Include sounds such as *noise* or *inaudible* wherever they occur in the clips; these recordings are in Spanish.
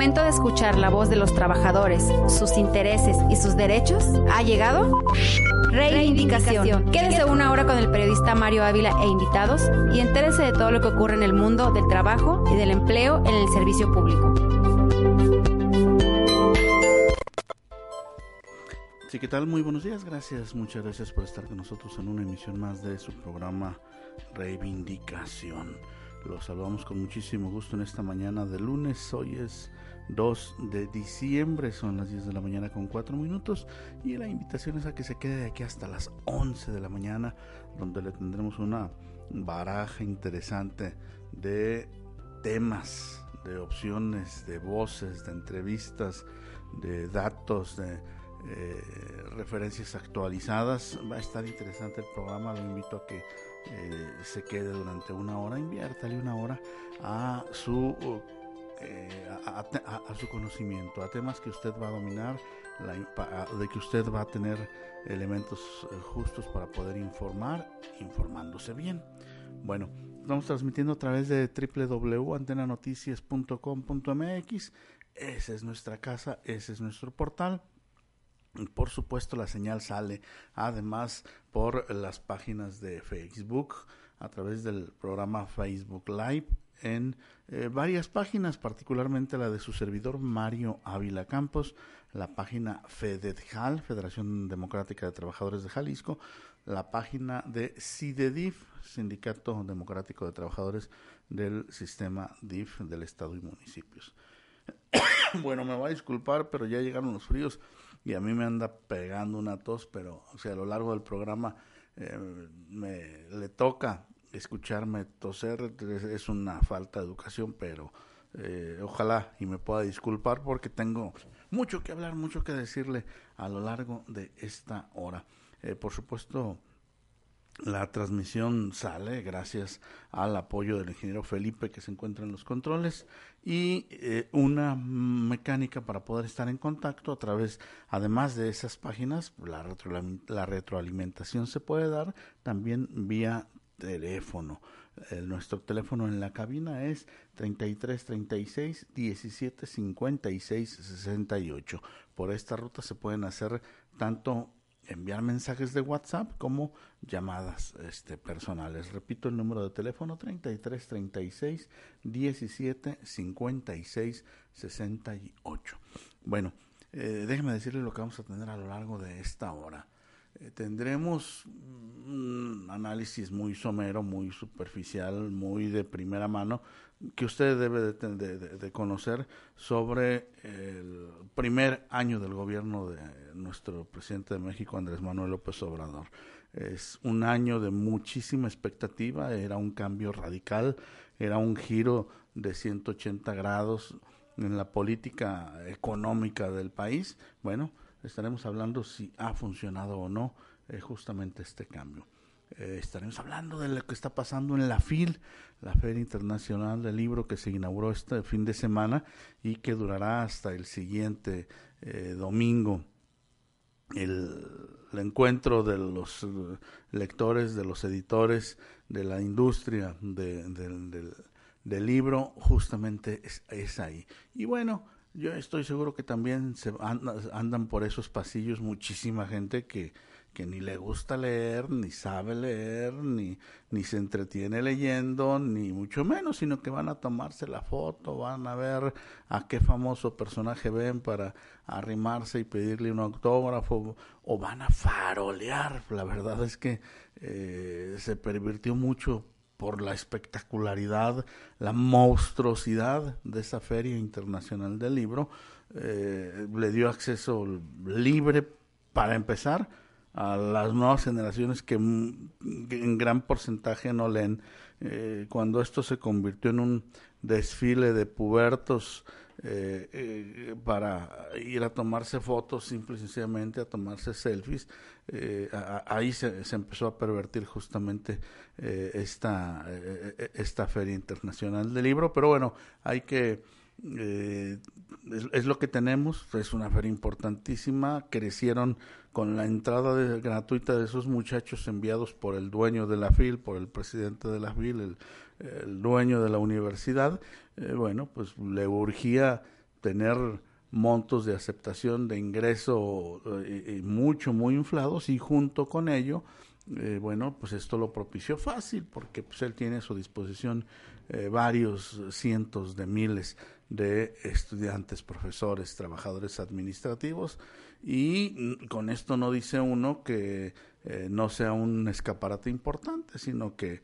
momento de escuchar la voz de los trabajadores, sus intereses y sus derechos ha llegado Reivindicación. Quédese una hora con el periodista Mario Ávila e invitados y entérese de todo lo que ocurre en el mundo del trabajo y del empleo en el servicio público. Sí, ¿qué tal? Muy buenos días, gracias, muchas gracias por estar con nosotros en una emisión más de su programa Reivindicación. Los saludamos con muchísimo gusto en esta mañana de lunes, hoy es 2 de diciembre, son las 10 de la mañana con 4 minutos y la invitación es a que se quede de aquí hasta las 11 de la mañana, donde le tendremos una baraja interesante de temas, de opciones, de voces, de entrevistas, de datos, de eh, referencias actualizadas. Va a estar interesante el programa, lo invito a que eh, se quede durante una hora, inviértale una hora a su, eh, a, su conocimiento, a temas que usted va a dominar, de que usted va a tener elementos justos para poder informar, informándose bien. Bueno, estamos transmitiendo a través de www.antenanoticias.com.mx. Esa es nuestra casa, ese es nuestro portal. Por supuesto, la señal sale además por las páginas de Facebook, a través del programa Facebook Live, en eh, varias páginas, particularmente la de su servidor Mario Ávila Campos, la página FEDETJAL, Federación Democrática de Trabajadores de Jalisco, la página de CIDEDIF, Sindicato Democrático de Trabajadores del Sistema DIF del Estado y Municipios. *coughs* bueno, me va a disculpar, pero ya llegaron los fríos y a mí me anda pegando una tos, pero o sea, a lo largo del programa eh, me le toca escucharme toser, es una falta de educación, pero eh, ojalá y me pueda disculpar porque tengo mucho que hablar, mucho que decirle a lo largo de esta hora. Eh, por supuesto, la transmisión sale gracias al apoyo del ingeniero Felipe que se encuentra en los controles y eh, una mecánica para poder estar en contacto a través, además de esas páginas, la, retroalimentación se puede dar también vía teléfono. nuestro teléfono en la cabina es 33 36 17 56 68. Por esta ruta se pueden hacer tanto enviar mensajes de WhatsApp como llamadas este, personales. Repito el número de teléfono 33 36 17 56 68. Bueno, eh, déjeme decirle lo que vamos a tener a lo largo de esta hora. Eh, tendremos un análisis muy somero, muy superficial, muy de primera mano, que usted debe de, conocer sobre el primer año del gobierno de nuestro presidente de México, Andrés Manuel López Obrador. Es un año de muchísima expectativa, era un cambio radical, era un giro de 180 grados en la política económica del país. Bueno, estaremos hablando si ha funcionado o no eh, justamente este cambio. Eh, estaremos hablando de lo que está pasando en la FIL, la Feria Internacional del Libro que se inauguró este fin de semana y que durará hasta el siguiente eh, domingo. El, encuentro de los lectores, de los editores, de la industria del, libro, justamente es, es ahí. Y bueno, yo estoy seguro que también se andan por esos pasillos muchísima gente que, que ni le gusta leer, ni sabe leer, ni, ni se entretiene leyendo, ni mucho menos, sino que van a tomarse la foto, van a ver a qué famoso personaje ven para arrimarse y pedirle un autógrafo, o van a farolear. La verdad es que eh, se pervirtió mucho por la espectacularidad, la monstruosidad de esa Feria Internacional del Libro, eh, le dio acceso libre para empezar a las nuevas generaciones que, en gran porcentaje no leen. Eh, cuando esto se convirtió en un desfile de pubertos eh, para ir a tomarse fotos, simple y sencillamente a tomarse selfies, ahí se, se, empezó a pervertir justamente esta, esta Feria Internacional del Libro. Pero bueno, hay que eh, es, lo que tenemos, es una feria importantísima, crecieron con la entrada gratuita de esos muchachos enviados por el dueño de la FIL, por el presidente de la FIL, el, dueño de la universidad, eh, bueno, pues le urgía tener montos de aceptación de ingreso eh, mucho, muy inflados y junto con ello, eh, bueno, pues esto lo propició fácil porque pues él tiene a su disposición eh, varios cientos de miles de estudiantes, profesores, trabajadores administrativos y con esto no dice uno que no sea un escaparate importante, sino que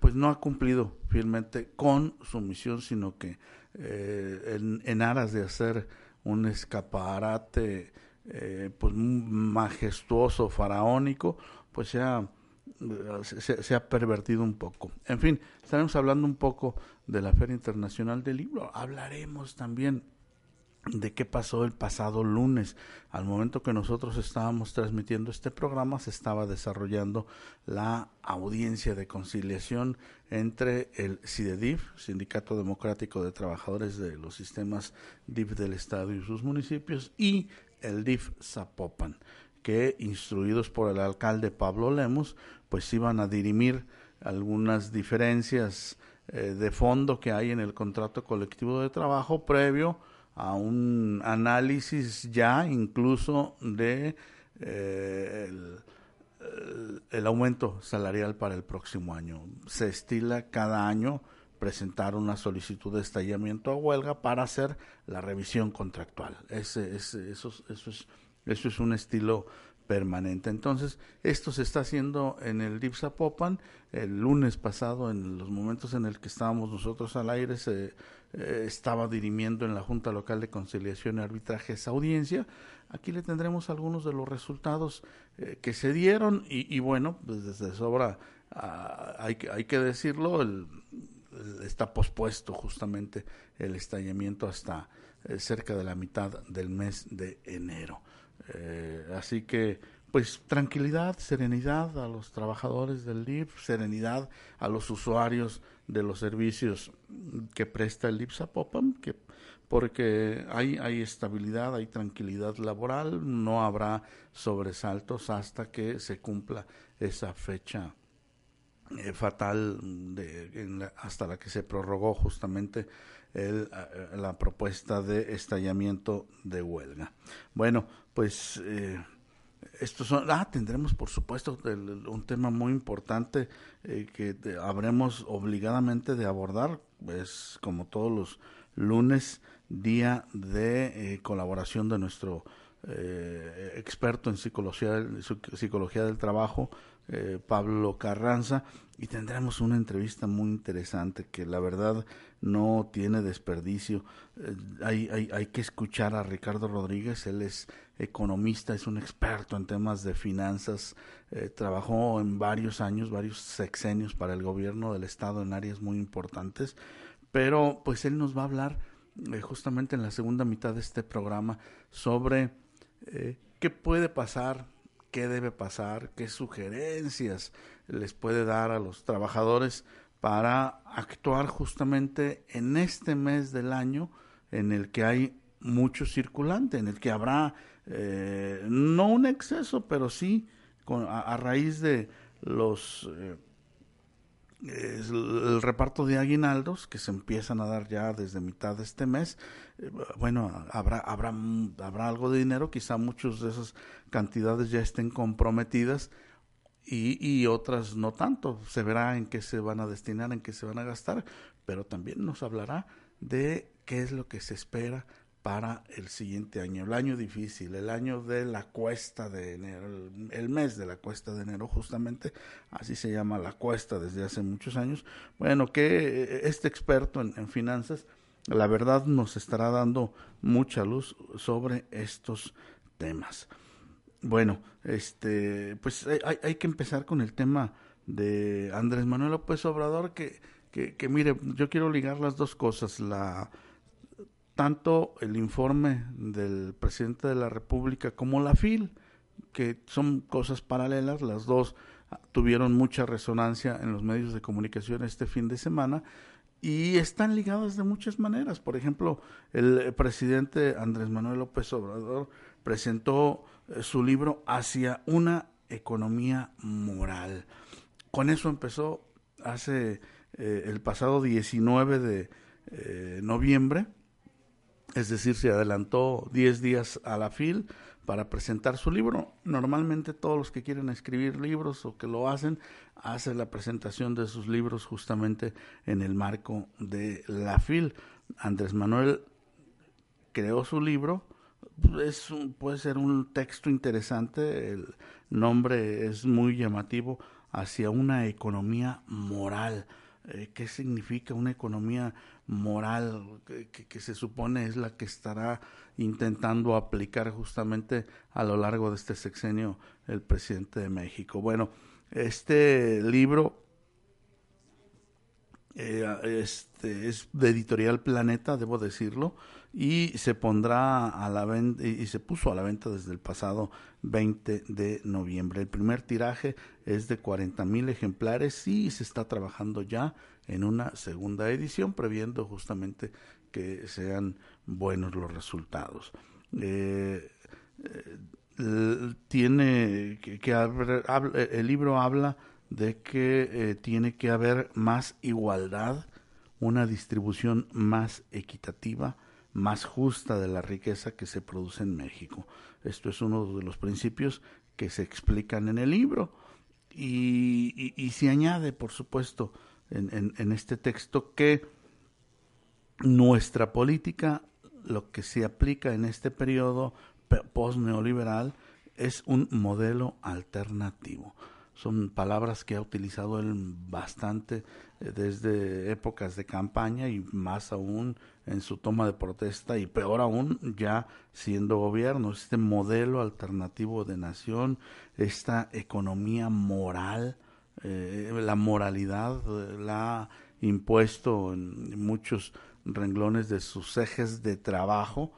pues no ha cumplido fielmente con su misión, sino que en, en aras de hacer un escaparate eh, pues majestuoso, faraónico, pues se ha, se, ha pervertido un poco. En fin, estaremos hablando un poco de la Feria Internacional del Libro. Hablaremos también de qué pasó el pasado lunes. Al momento que nosotros estábamos transmitiendo este programa, se estaba desarrollando la audiencia de conciliación entre el CIDEDIF, Sindicato Democrático de Trabajadores de los Sistemas DIF del Estado y sus municipios, y el DIF Zapopan, que instruidos por el alcalde Pablo Lemos, pues iban a dirimir algunas diferencias eh, de fondo que hay en el contrato colectivo de trabajo previo a un análisis ya incluso de eh, el, aumento salarial para el próximo año. Se estila cada año presentar una solicitud de estallamiento a huelga para hacer la revisión contractual. Ese, ese, eso, eso, es, eso es un estilo permanente. Entonces, esto se está haciendo en el DIPSA Popan. El lunes pasado, en los momentos en el que estábamos nosotros al aire, se eh, estaba dirimiendo en la Junta Local de Conciliación y Arbitraje esa audiencia. Aquí le tendremos algunos de los resultados eh, que se dieron y, bueno, pues desde sobra ah, hay que decirlo, el, está pospuesto justamente el estallamiento hasta eh, cerca de la mitad del mes de enero. Eh, así que, pues tranquilidad, serenidad a los trabajadores del DIF, serenidad a los usuarios de los servicios que presta el DIF Zapopan, que porque hay, hay estabilidad, hay tranquilidad laboral, no habrá sobresaltos hasta que se cumpla esa fecha eh, fatal de, hasta la que se prorrogó justamente el, eh, la propuesta de estallamiento de huelga. Bueno, pues eh, estos son, ah, tendremos por supuesto un tema muy importante eh, que habremos obligadamente de abordar, es como todos los lunes, día de eh, colaboración de nuestro experto en psicología, psicología del trabajo, Pablo Carranza, y tendremos una entrevista muy interesante que la verdad no tiene desperdicio. Eh, hay, hay, hay que escuchar a Ricardo Rodríguez, él es economista, es un experto en temas de finanzas, eh, trabajó en varios años, varios sexenios para el gobierno del estado en áreas muy importantes, pero pues él nos va a hablar eh, justamente en la segunda mitad de este programa sobre qué puede pasar, qué debe pasar, qué sugerencias les puede dar a los trabajadores para actuar justamente en este mes del año en el que hay mucho circulante, en el que habrá eh, no un exceso, pero sí con, a, raíz de los eh, el reparto de aguinaldos que se empiezan a dar ya desde mitad de este mes, eh, bueno, habrá, habrá, habrá algo de dinero, quizá muchas de esas cantidades ya estén comprometidas y, y otras no tanto. Se verá en qué se van a destinar, en qué se van a gastar, pero también nos hablará de qué es lo que se espera para el siguiente año, el año difícil, el año de la cuesta de enero, el, mes de la cuesta de enero justamente, así se llama la cuesta desde hace muchos años. Bueno, que eh, este experto en, finanzas, la verdad nos estará dando mucha luz sobre estos temas. Bueno, este, pues hay, hay, que empezar con el tema de Andrés Manuel López Obrador, que, que mire, yo quiero ligar las dos cosas, la tanto el informe del presidente de la República como la FIL, que son cosas paralelas, las dos tuvieron mucha resonancia en los medios de comunicación este fin de semana y están ligadas de muchas maneras. Por ejemplo, el presidente Andrés Manuel López Obrador presentó eh, su libro Hacia una economía moral. Con eso empezó hace eh, el pasado 19 de eh, noviembre es decir, se adelantó 10 días a la FIL para presentar su libro. Normalmente todos los que quieren escribir libros o que lo hacen, hacen la presentación de sus libros justamente en el marco de la FIL. Andrés Manuel creó su libro, es puede ser un texto interesante, el nombre es muy llamativo, hacia una economía moral. Eh, ¿Qué significa una economía moral que, se supone es la que estará intentando aplicar justamente a lo largo de este sexenio el presidente de México. Bueno, este libro eh, este, es de editorial Planeta, debo decirlo, y se pondrá a la venta y se puso a la venta desde el pasado 20 de noviembre. El primer tiraje es de 40 mil ejemplares y se está trabajando ya en una segunda edición, previendo justamente que sean buenos los resultados. Eh, eh, tiene que, haber, el libro habla de que eh, tiene que haber más igualdad, una distribución más equitativa, más justa de la riqueza que se produce en México. Esto es uno de los principios que se explican en el libro y, se añade, por supuesto, en, este texto que nuestra política, lo que se aplica en este periodo post-neoliberal, es un modelo alternativo. Son palabras que ha utilizado él bastante eh, desde épocas de campaña y más aún en su toma de protesta y peor aún ya siendo gobierno. Este modelo alternativo de nación, esta economía moral, eh, la moralidad eh, la ha impuesto en muchos renglones de sus ejes de trabajo,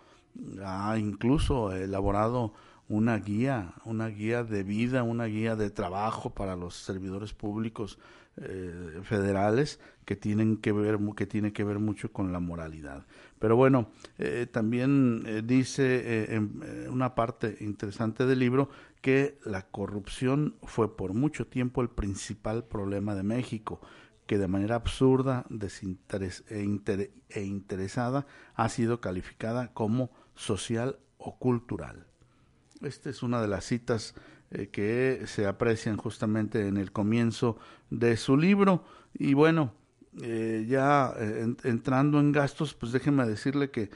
ha incluso elaborado una guía, una guía de vida, una guía de trabajo para los servidores públicos eh, federales que tienen que ver que tiene que ver mucho con la moralidad. Pero bueno, también dice en una parte interesante del libro que la corrupción fue por mucho tiempo el principal problema de México, que de manera absurda desinteres e, e, interesada ha sido calificada como social o cultural. Esta es una de las citas eh, que se aprecian justamente en el comienzo de su libro. Y bueno, eh, ya eh, entrando en gastos, pues déjeme decirle que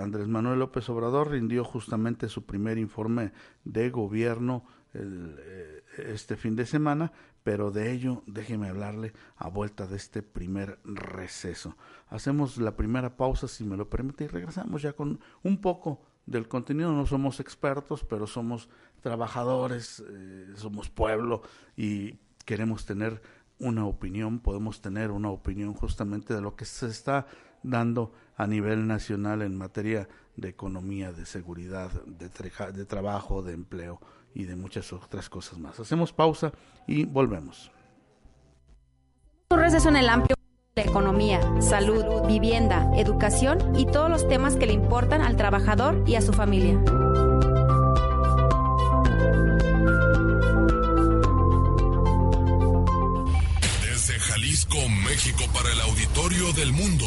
Andrés Manuel López Obrador rindió justamente su primer informe de gobierno eh, este fin de semana, pero de ello déjeme hablarle a vuelta de este primer receso. Hacemos la primera pausa, si me lo permite, y regresamos ya con un poco del contenido. No somos expertos, pero somos trabajadores, eh, somos pueblo y queremos tener una opinión, podemos tener una opinión justamente de lo que se está dando a nivel nacional en materia de economía, de seguridad, de, trabajo, de empleo y de muchas otras cosas más. Hacemos pausa y volvemos. En el amplio economía, salud, vivienda, educación y todos los temas que le importan al trabajador y a su familia. Desde Jalisco, México para el auditorio del mundo.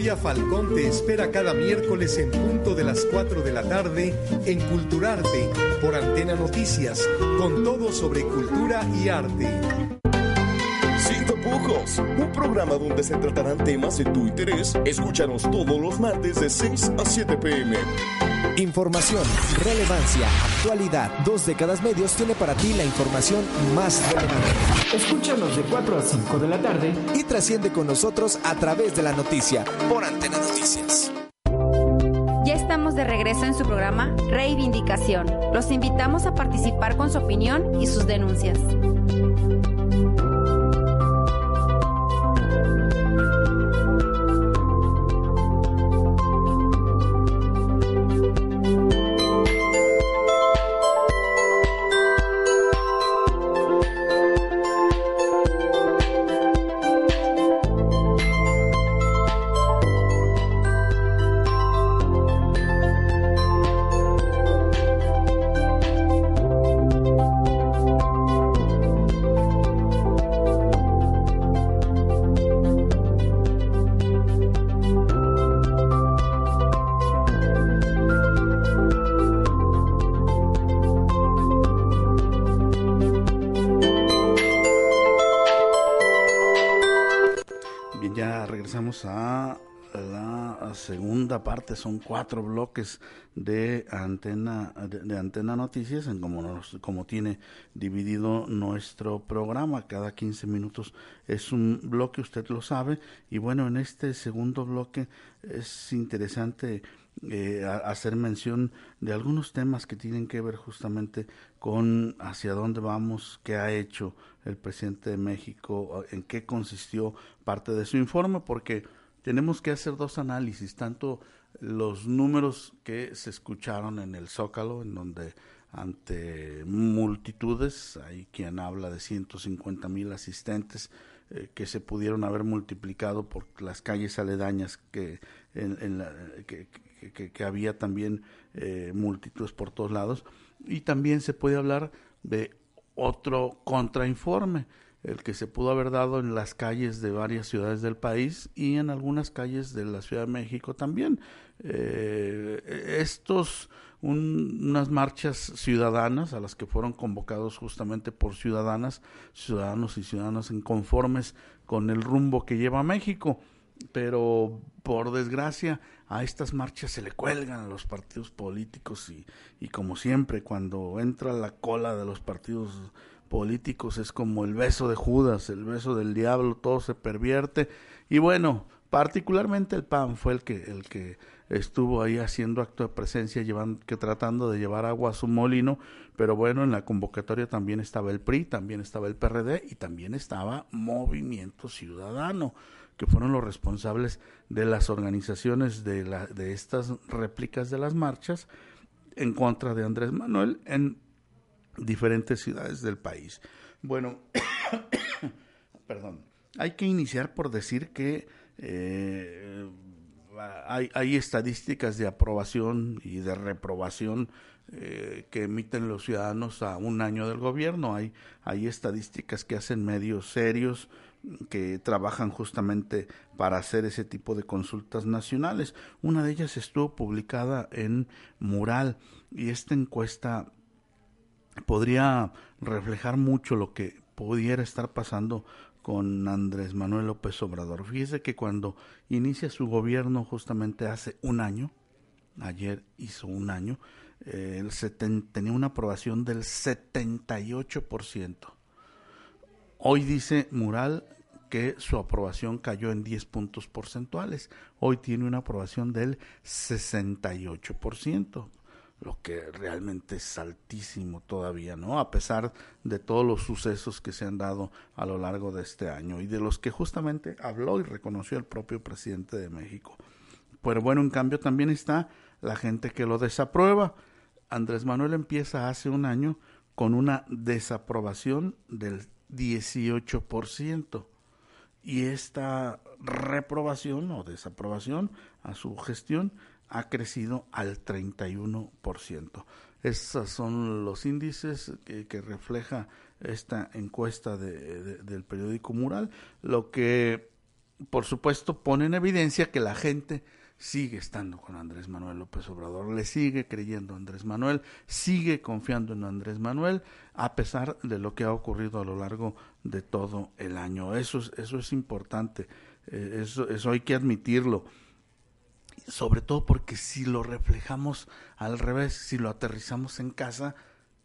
Victoria Falcón te espera cada miércoles en punto de las 4 de la tarde en Culturarte por Antena Noticias, con todo sobre cultura y arte. Sin tapujos, un programa donde se tratarán temas de tu interés. Escúchanos todos los martes de 6 a 7 pm. Información, relevancia, actualidad. Dos décadas medios tiene para ti la información más relevante. Escúchanos de 4 a 5 de la tarde y trasciende con nosotros a través de la noticia por Antena Noticias. Ya estamos de regreso en su programa Reivindicación. Los invitamos a participar con su opinión y sus denuncias. Parte, son cuatro bloques de Antena, de, Antena Noticias, en como, como tiene dividido nuestro programa, cada 15 minutos es un bloque, usted lo sabe, y bueno, en este segundo bloque es interesante eh, hacer mención de algunos temas que tienen que ver justamente con hacia dónde vamos, qué ha hecho el presidente de México, en qué consistió parte de su informe, porque tenemos que hacer dos análisis, tanto los números que se escucharon en el Zócalo, en donde ante multitudes, hay quien habla de 150 mil asistentes eh, que se pudieron haber multiplicado por las calles aledañas que, en, la, que, había también eh, multitudes por todos lados, y también se puede hablar de otro contrainforme el que se pudo haber dado en las calles de varias ciudades del país y en algunas calles de la Ciudad de México también. Eh, estos, unas marchas ciudadanas a las que fueron convocados justamente por ciudadanas, ciudadanos y ciudadanas inconformes con el rumbo que lleva México, pero por desgracia a estas marchas se le cuelgan los partidos políticos y, y como siempre cuando entra la cola de los partidos políticos es como el beso de Judas, el beso del diablo, todo se pervierte. Y bueno, particularmente el PAN fue el que, el que estuvo ahí haciendo acto de presencia, llevando, que tratando de llevar agua a su molino, pero bueno, en la convocatoria también estaba el PRI, también estaba el PRD y también estaba Movimiento Ciudadano, que fueron los responsables de las organizaciones de, la, de estas réplicas de las marchas en contra de Andrés Manuel en diferentes ciudades del país. Bueno, *coughs* perdón, hay que iniciar por decir que eh, hay, hay, estadísticas de aprobación y de reprobación eh, que emiten los ciudadanos a un año del gobierno. Hay, hay estadísticas que hacen medios serios que trabajan justamente para hacer ese tipo de consultas nacionales. Una de ellas estuvo publicada en Mural y esta encuesta podría reflejar mucho lo que pudiera estar pasando con Andrés Manuel López Obrador. Fíjese que cuando inicia su gobierno justamente hace un año, ayer hizo un año, tenía una aprobación del 78%. Hoy dice Mural que su aprobación cayó en 10 puntos porcentuales. Hoy tiene una aprobación del 68% lo que realmente es altísimo todavía, ¿no? A pesar de todos los sucesos que se han dado a lo largo de este año y de los que justamente habló y reconoció el propio presidente de México. Pero bueno, en cambio también está la gente que lo desaprueba. Andrés Manuel empieza hace un año con una desaprobación del 18%. Y esta reprobación o desaprobación a su gestión ha crecido al 31%. Esos son los índices que, refleja esta encuesta del periódico Mural, lo que por supuesto pone en evidencia que la gente sigue estando con Andrés Manuel López Obrador, le sigue creyendo a Andrés Manuel, sigue confiando en Andrés Manuel, a pesar de lo que ha ocurrido a lo largo de todo el año. Eso es, eso es importante, eh, eso, eso hay que admitirlo sobre todo porque si lo reflejamos al revés, si lo aterrizamos en casa,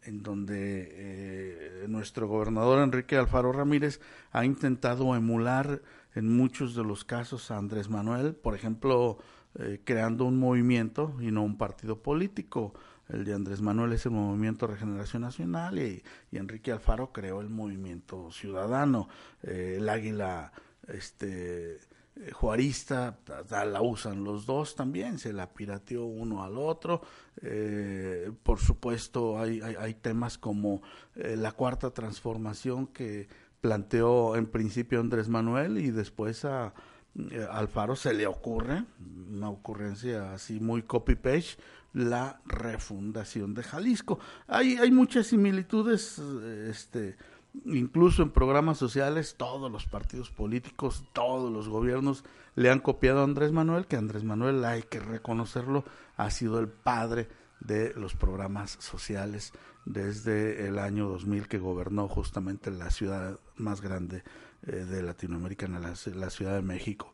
en donde eh, nuestro gobernador Enrique Alfaro Ramírez ha intentado emular en muchos de los casos a Andrés Manuel, por ejemplo, eh, creando un movimiento y no un partido político. El de Andrés Manuel es el Movimiento Regeneración Nacional y, Enrique Alfaro creó el Movimiento Ciudadano, eh, el Águila este eh, juarista, la usan los dos también, se la pirateó uno al otro. Eh, por supuesto, hay, temas como eh, la cuarta transformación que planteó en principio Andrés Manuel y después a Alfaro se le ocurre, una ocurrencia así muy copy-paste, la refundación de Jalisco. Hay, hay muchas similitudes, este incluso en programas sociales, todos los partidos políticos, todos los gobiernos le han copiado a Andrés Manuel, que Andrés Manuel, hay que reconocerlo, ha sido el padre de los programas sociales desde el año 2000 que gobernó justamente la ciudad más grande eh, de Latinoamérica, la, la Ciudad de México.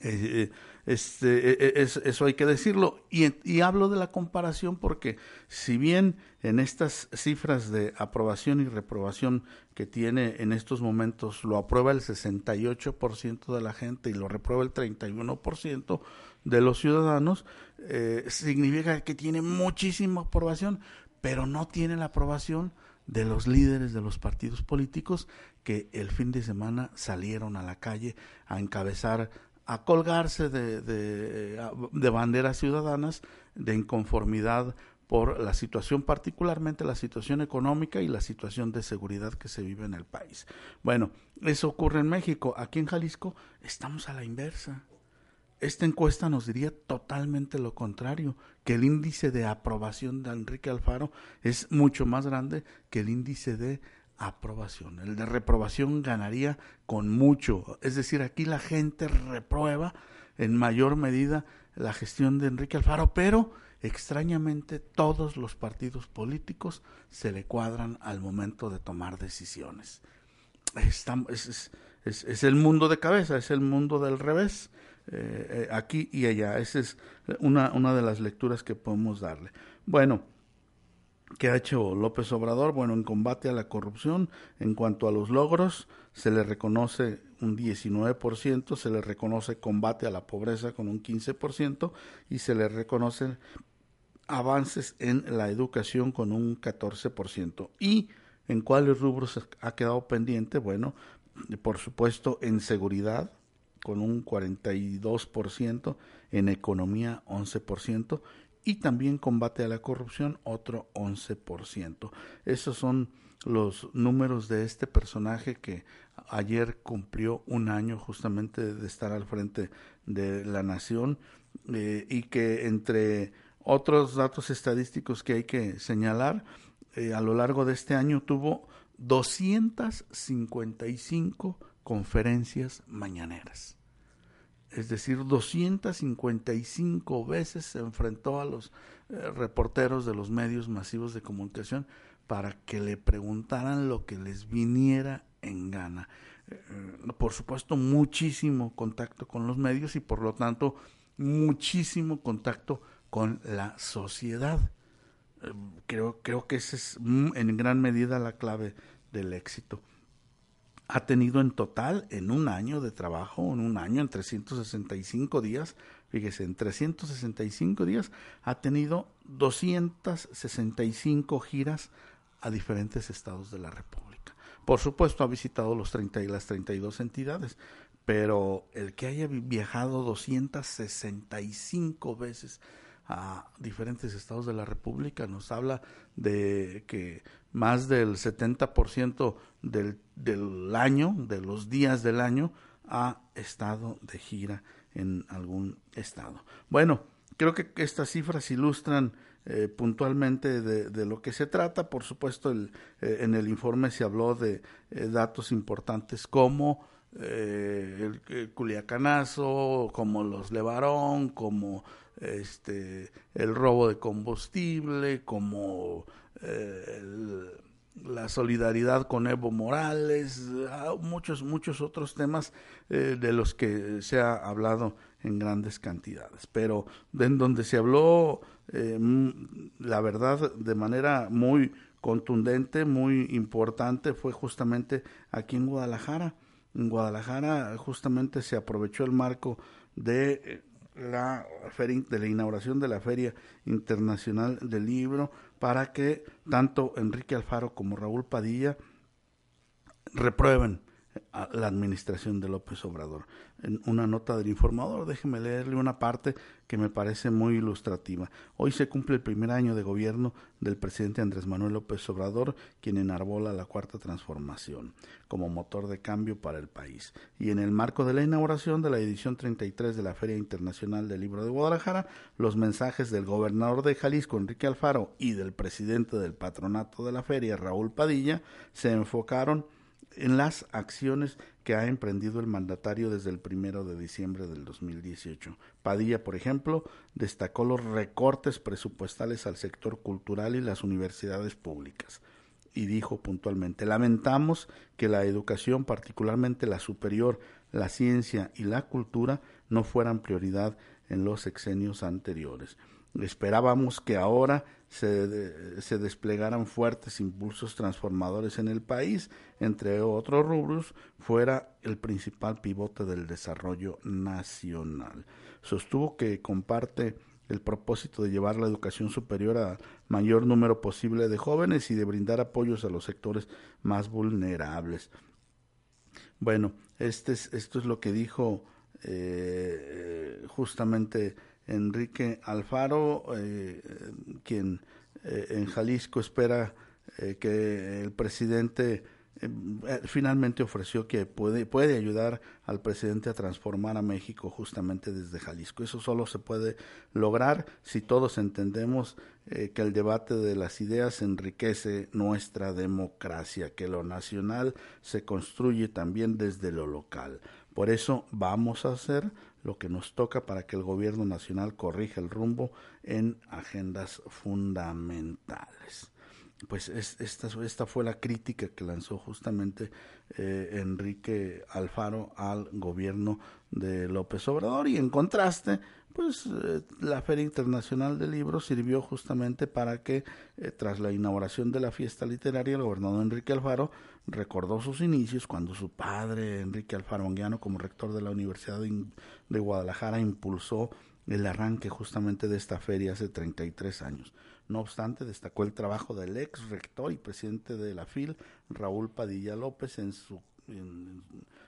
Eh, este, e, e, eso hay que decirlo. Y, hablo de la comparación porque si bien en estas cifras de aprobación y reprobación que tiene en estos momentos lo aprueba el 68% de la gente y lo reprueba el 31% de los ciudadanos, eh, significa que tiene muchísima aprobación, pero no tiene la aprobación de los líderes de los partidos políticos que el fin de semana salieron a la calle a encabezar a colgarse de, de, banderas ciudadanas de inconformidad por la situación, particularmente la situación económica y la situación de seguridad que se vive en el país. Bueno, eso ocurre en México. Aquí en Jalisco estamos a la inversa. Esta encuesta nos diría totalmente lo contrario, que el índice de aprobación de Enrique Alfaro es mucho más grande que el índice de aprobación. El de reprobación ganaría con mucho. Es decir, aquí la gente reprueba en mayor medida la gestión de Enrique Alfaro, pero extrañamente todos los partidos políticos se le cuadran al momento de tomar decisiones. es, es, el mundo de cabeza, es el mundo del revés, eh, eh, aquí y allá. Esa es una, una de las lecturas que podemos darle. Bueno, ¿Qué ha hecho López Obrador? Bueno, en combate a la corrupción, en cuanto a los logros, se le reconoce un 19%, se le reconoce combate a la pobreza con un 15% y se le reconocen avances en la educación con un 14%. ¿Y en cuáles rubros ha quedado pendiente? Bueno, por supuesto, en seguridad con un 42%, en economía 11% y también combate a la corrupción otro 11%. Esos son los números de este personaje que ayer cumplió un año justamente de estar al frente de la nación eh, y que entre otros datos estadísticos que hay que señalar, eh, a lo largo de este año tuvo 255 conferencias mañaneras es decir, 255 veces se enfrentó a los eh, reporteros de los medios masivos de comunicación para que le preguntaran lo que les viniera en gana. Eh, por supuesto, muchísimo contacto con los medios y por lo tanto muchísimo contacto con la sociedad. Eh, creo, creo que esa es mm, en gran medida la clave del éxito ha tenido en total en un año de trabajo, en un año, en 365 días, fíjese, en 365 días ha tenido 265 giras a diferentes estados de la República. Por supuesto, ha visitado los 30 y las 32 entidades, pero el que haya viajado 265 veces a diferentes estados de la República nos habla de que más del 70% del, del año, de los días del año, ha estado de gira en algún estado. Bueno, creo que estas cifras ilustran eh, puntualmente de, lo que se trata. Por supuesto, el, eh, en el informe se habló de eh, datos importantes como el, el, Culiacanazo, como los Levarón, como este, el robo de combustible, como eh, la solidaridad con Evo Morales, ah, muchos, muchos otros temas eh, de los que se ha hablado en grandes cantidades. Pero en donde se habló, eh, la verdad, de manera muy contundente, muy importante, fue justamente aquí en Guadalajara. En Guadalajara justamente se aprovechó el marco de la feria, de la inauguración de la Feria Internacional del Libro para que tanto Enrique Alfaro como Raúl Padilla reprueben la administración de López Obrador. En una nota del informador, déjeme leerle una parte que me parece muy ilustrativa. Hoy se cumple el primer año de gobierno del presidente Andrés Manuel López Obrador, quien enarbola la cuarta transformación como motor de cambio para el país. Y en el marco de la inauguración de la edición 33 de la Feria Internacional del Libro de Guadalajara, los mensajes del gobernador de Jalisco, Enrique Alfaro, y del presidente del patronato de la feria, Raúl Padilla, se enfocaron en las acciones que ha emprendido el mandatario desde el primero de diciembre del 2018. Padilla, por ejemplo, destacó los recortes presupuestales al sector cultural y las universidades públicas y dijo puntualmente, lamentamos que la educación, particularmente la superior, la ciencia y la cultura, no fueran prioridad en los sexenios anteriores. Esperábamos que ahora se, se, desplegaran fuertes impulsos transformadores en el país, entre otros rubros, fuera el principal pivote del desarrollo nacional. Sostuvo que comparte el propósito de llevar la educación superior a mayor número posible de jóvenes y de brindar apoyos a los sectores más vulnerables. Bueno, este es, esto es lo que dijo eh, justamente Enrique Alfaro, eh, quien eh, en Jalisco espera que el presidente finalmente ofreció que puede, puede ayudar al presidente a transformar a México justamente desde Jalisco. Eso solo se puede lograr si todos entendemos que el debate de las ideas enriquece nuestra democracia, que lo nacional se construye también desde lo local. Por eso vamos a hacer lo que nos toca para que el gobierno nacional corrija el rumbo en agendas fundamentales. Pues esta, esta fue la crítica que lanzó justamente eh, Enrique Alfaro al gobierno de López Obrador y en contraste, pues eh, la Feria Internacional del Libro sirvió justamente para que eh, tras la inauguración de la fiesta literaria el gobernador Enrique Alfaro recordó sus inicios cuando su padre, Enrique Alfaro Anguiano, como rector de la Universidad de Guadalajara, impulsó el arranque justamente de esta feria hace 33 años. No obstante, destacó el trabajo del ex rector y presidente de la FIL, Raúl Padilla López, en su, en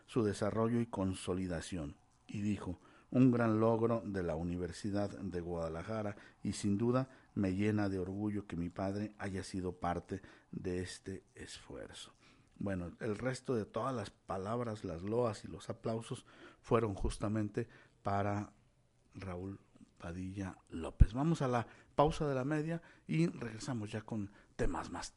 su desarrollo y consolidación. Y dijo, un gran logro de la Universidad de Guadalajara y sin duda me llena de orgullo que mi padre haya sido parte de este esfuerzo. Bueno, el resto de todas las palabras, las loas y los aplausos fueron justamente para Raúl Padilla López. Vamos a la pausa de la media y regresamos ya con temas más.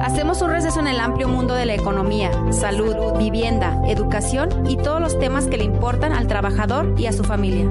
Hacemos un receso en el amplio mundo de la economía, salud, vivienda, educación y todos los temas que le importan al trabajador y a su familia.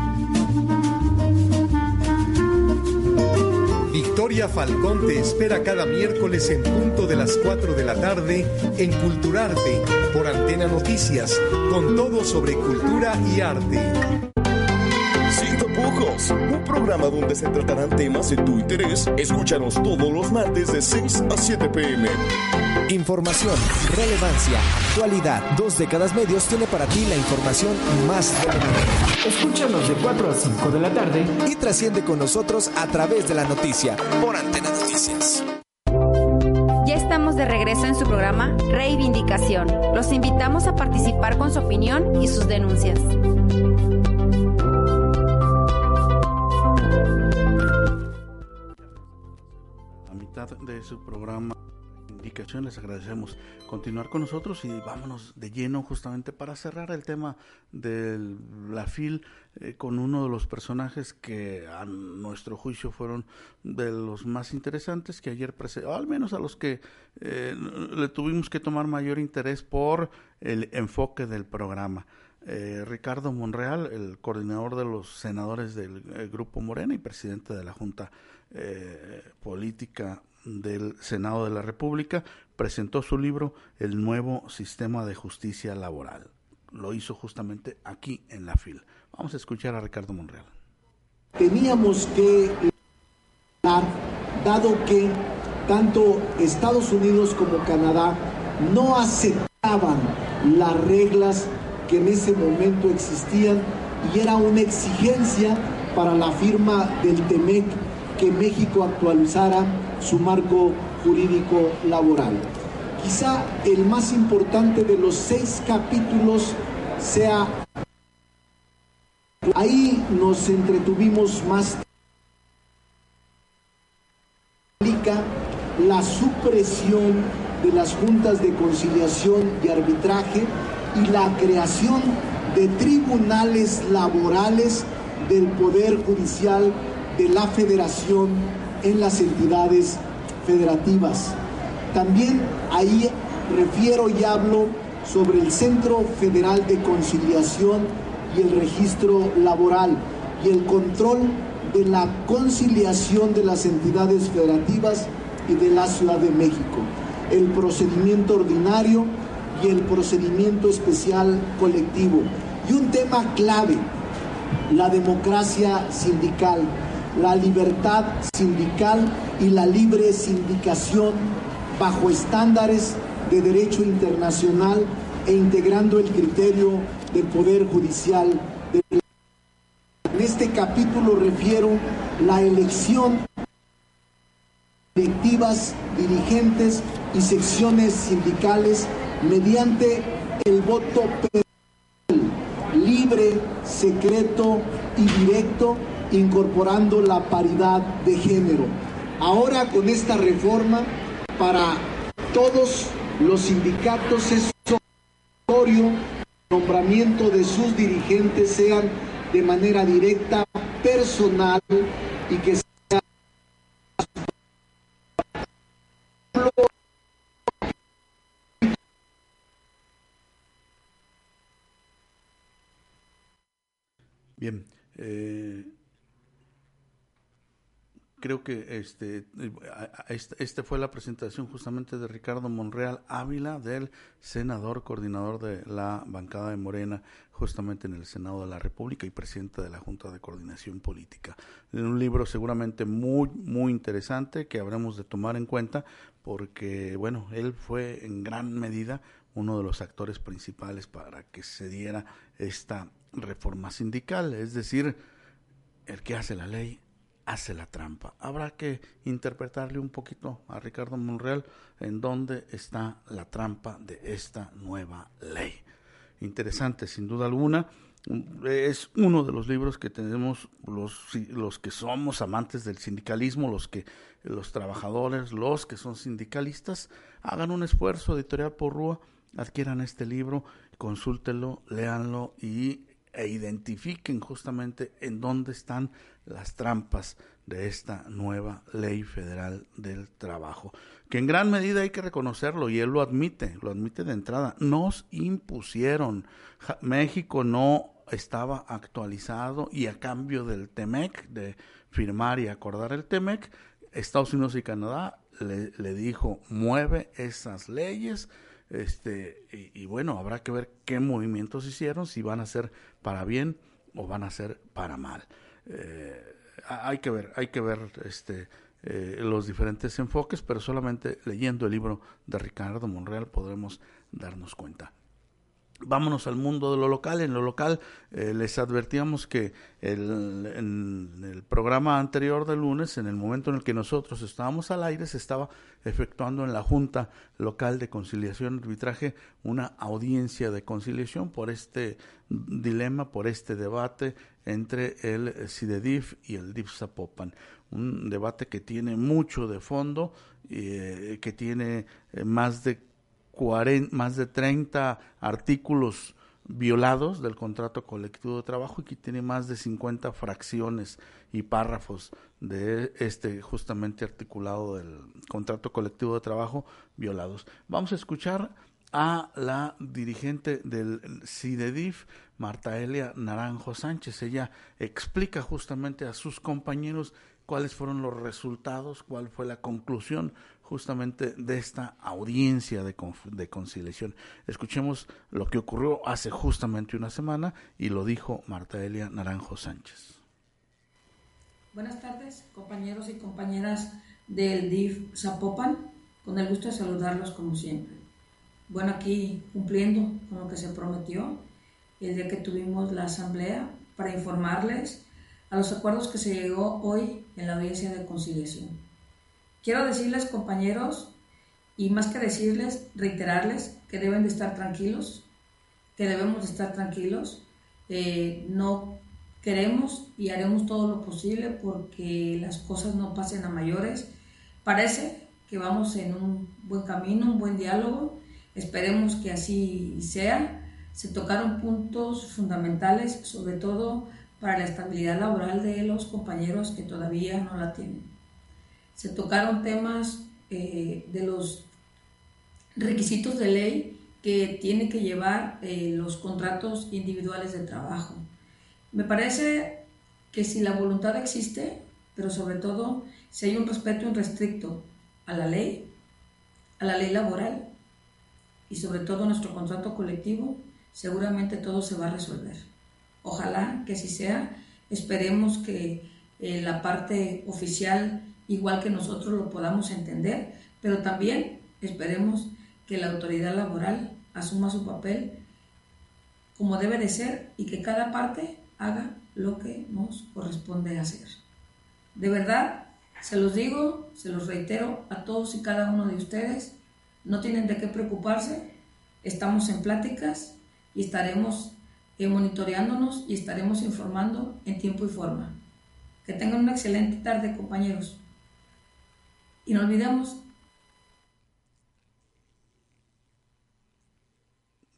Victoria Falcón te espera cada miércoles en punto de las 4 de la tarde en Culturarte por Antena Noticias, con todo sobre cultura y arte. Un programa donde se tratarán temas de tu interés. Escúchanos todos los martes de 6 a 7 pm. Información, relevancia, actualidad. Dos décadas medios tiene para ti la información más relevante. Escúchanos de 4 a 5 de la tarde y trasciende con nosotros a través de la noticia por Antena Noticias. Ya estamos de regreso en su programa Reivindicación. Los invitamos a participar con su opinión y sus denuncias. de su programa Indicación. Les agradecemos continuar con nosotros y vámonos de lleno justamente para cerrar el tema de la FIL eh, con uno de los personajes que a nuestro juicio fueron de los más interesantes que ayer, o al menos a los que eh, le tuvimos que tomar mayor interés por el enfoque del programa. Eh, Ricardo Monreal, el coordinador de los senadores del Grupo Morena y presidente de la Junta Política del Senado de la República, presentó su libro El nuevo sistema de justicia laboral. Lo hizo justamente aquí en la FIL. Vamos a escuchar a Ricardo Monreal. Teníamos que dado que tanto Estados Unidos como Canadá no aceptaban las reglas que en ese momento existían y era una exigencia para la firma del TEMEC que México actualizara su marco jurídico laboral. Quizá el más importante de los seis capítulos sea... Ahí nos entretuvimos más la supresión de las juntas de conciliación y arbitraje y la creación de tribunales laborales del Poder Judicial de la Federación en las entidades federativas. También ahí refiero y hablo sobre el Centro Federal de Conciliación y el Registro Laboral y el control de la conciliación de las entidades federativas y de la Ciudad de México, el procedimiento ordinario y el procedimiento especial colectivo. Y un tema clave, la democracia sindical, la libertad sindical y la libre sindicación bajo estándares de derecho internacional e integrando el criterio del Poder Judicial. En este capítulo refiero la elección de directivas, dirigentes y secciones sindicales mediante el voto libre, secreto y directo, incorporando la paridad de género. Ahora con esta reforma, para todos los sindicatos es obligatorio nombramiento de sus dirigentes sean de manera directa, personal y que sea Bien, eh, creo que este, este fue la presentación justamente de Ricardo Monreal Ávila, del senador coordinador de la bancada de Morena, justamente en el Senado de la República y presidente de la Junta de Coordinación Política. Un libro seguramente muy, muy interesante que habremos de tomar en cuenta porque, bueno, él fue en gran medida uno de los actores principales para que se diera esta reforma sindical, es decir, el que hace la ley hace la trampa. Habrá que interpretarle un poquito a Ricardo Monreal en dónde está la trampa de esta nueva ley. Interesante, sin duda alguna. Es uno de los libros que tenemos los, los que somos amantes del sindicalismo, los que los trabajadores, los que son sindicalistas, hagan un esfuerzo editorial por Rúa, adquieran este libro, consúltenlo, léanlo y e identifiquen justamente en dónde están las trampas de esta nueva ley federal del trabajo, que en gran medida hay que reconocerlo y él lo admite, lo admite de entrada, nos impusieron, México no estaba actualizado y a cambio del TEMEC, de firmar y acordar el TEMEC, Estados Unidos y Canadá le, le dijo, mueve esas leyes, este, y, bueno, habrá que ver qué movimientos hicieron, si van a ser para bien o van a ser para mal. Eh, hay que ver, hay que ver este, eh, los diferentes enfoques, pero solamente leyendo el libro de Ricardo Monreal podremos darnos cuenta. Vámonos al mundo de lo local. En lo local eh, les advertíamos que el, en el programa anterior del lunes, en el momento en el que nosotros estábamos al aire, se estaba efectuando en la Junta Local de Conciliación y Arbitraje una audiencia de conciliación por este dilema, por este debate entre el CIDEDIF y el DIF Zapopan. Un debate que tiene mucho de fondo, eh, que tiene eh, más de más de 30 artículos violados del contrato colectivo de trabajo y que tiene más de 50 fracciones y párrafos de este justamente articulado del contrato colectivo de trabajo violados. Vamos a escuchar a la dirigente del CIDEDIF, Marta Elia Naranjo Sánchez. Ella explica justamente a sus compañeros cuáles fueron los resultados, cuál fue la conclusión justamente de esta audiencia de, de, conciliación. Escuchemos lo que ocurrió hace justamente una semana y lo dijo Marta Elia Naranjo Sánchez. Buenas tardes, compañeros y compañeras del DIF Zapopan. Con el gusto de saludarlos como siempre. Bueno, aquí cumpliendo con lo que se prometió el día que tuvimos la asamblea para informarles a los acuerdos que se llegó hoy en la audiencia de conciliación. Quiero decirles, compañeros, y más que decirles, reiterarles que deben de estar tranquilos, que debemos de estar tranquilos. Eh, no queremos y haremos todo lo posible porque las cosas no pasen a mayores. Parece que vamos en un buen camino, un buen diálogo. Esperemos que así sea. Se tocaron puntos fundamentales, sobre todo para la estabilidad laboral de los compañeros que todavía no la tienen. Se tocaron temas eh, de los requisitos de ley que tienen que llevar eh, los contratos individuales de trabajo. Me parece que si la voluntad existe, pero sobre todo si hay un respeto irrestricto a la ley, a la ley laboral y sobre todo nuestro contrato colectivo, seguramente todo se va a resolver. Ojalá que así sea. Esperemos que eh, la parte oficial, igual que nosotros, lo podamos entender, pero también esperemos que la autoridad laboral asuma su papel como debe de ser y que cada parte haga lo que nos corresponde hacer. De verdad, se los digo, se los reitero a todos y cada uno de ustedes, no tienen de qué preocuparse, estamos en pláticas y estaremos eh, monitoreándonos y estaremos informando en tiempo y forma. Que tengan una excelente tarde, compañeros. Y no olvidemos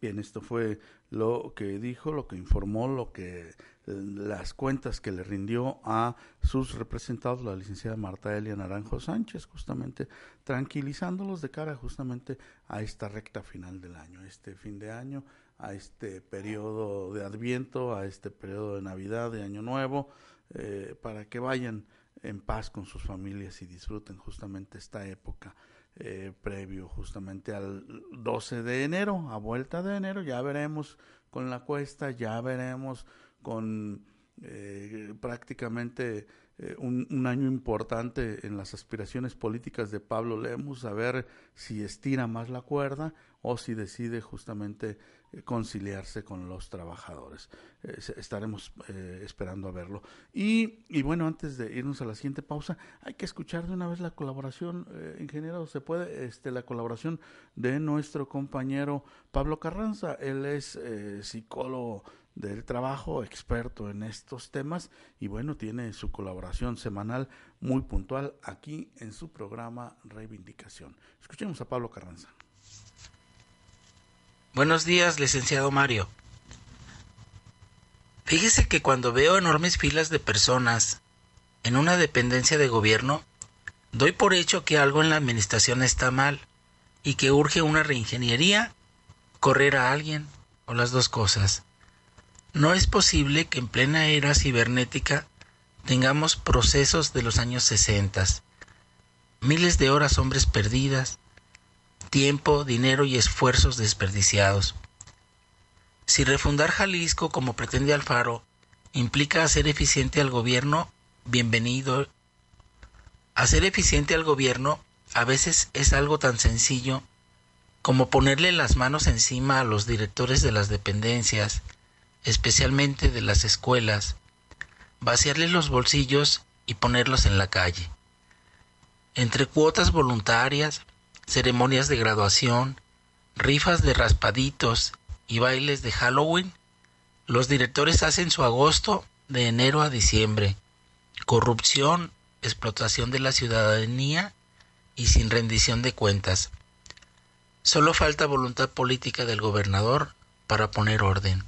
Bien, esto fue lo que dijo, lo que informó, lo que las cuentas que le rindió a sus representados la licenciada Marta Elia Naranjo Sánchez, justamente tranquilizándolos de cara justamente a esta recta final del año, este fin de año, a este periodo de Adviento, a este periodo de Navidad, de Año Nuevo, eh, para que vayan en paz con sus familias y disfruten justamente esta época eh, previo justamente al 12 de enero, a vuelta de enero, ya veremos con la cuesta, ya veremos con eh, prácticamente eh, un, un, año importante en las aspiraciones políticas de Pablo Lemus, a ver si estira más la cuerda o si decide justamente conciliarse con los trabajadores. Eh, estaremos eh, esperando a verlo. Y, y, bueno, antes de irnos a la siguiente pausa, hay que escuchar de una vez la colaboración, ingeniero, se puede, este, la colaboración de nuestro compañero Pablo Carranza. Él es psicólogo del trabajo, experto en estos temas y bueno, tiene su colaboración semanal muy puntual aquí en su programa Reivindicación. Escuchemos a Pablo Carranza. Buenos días, licenciado Mario. Fíjese que cuando veo enormes filas de personas en una dependencia de gobierno, doy por hecho que algo en la administración está mal y que urge una reingeniería, correr a alguien o las dos cosas. No es posible que en plena era cibernética tengamos procesos de los años 60, miles de horas hombres perdidas, tiempo, dinero y esfuerzos desperdiciados. Si refundar Jalisco, como pretende Alfaro, implica hacer eficiente al gobierno, bienvenido. Hacer eficiente al gobierno a veces es algo tan sencillo como ponerle las manos encima a los directores de las dependencias, especialmente de las escuelas, vaciarles los bolsillos y ponerlos en la calle. Entre cuotas voluntarias, ceremonias de graduación, rifas de raspaditos y bailes de Halloween, los directores hacen su agosto de enero a diciembre. Corrupción, explotación de la ciudadanía y sin rendición de cuentas. Solo falta voluntad política del gobernador para poner orden.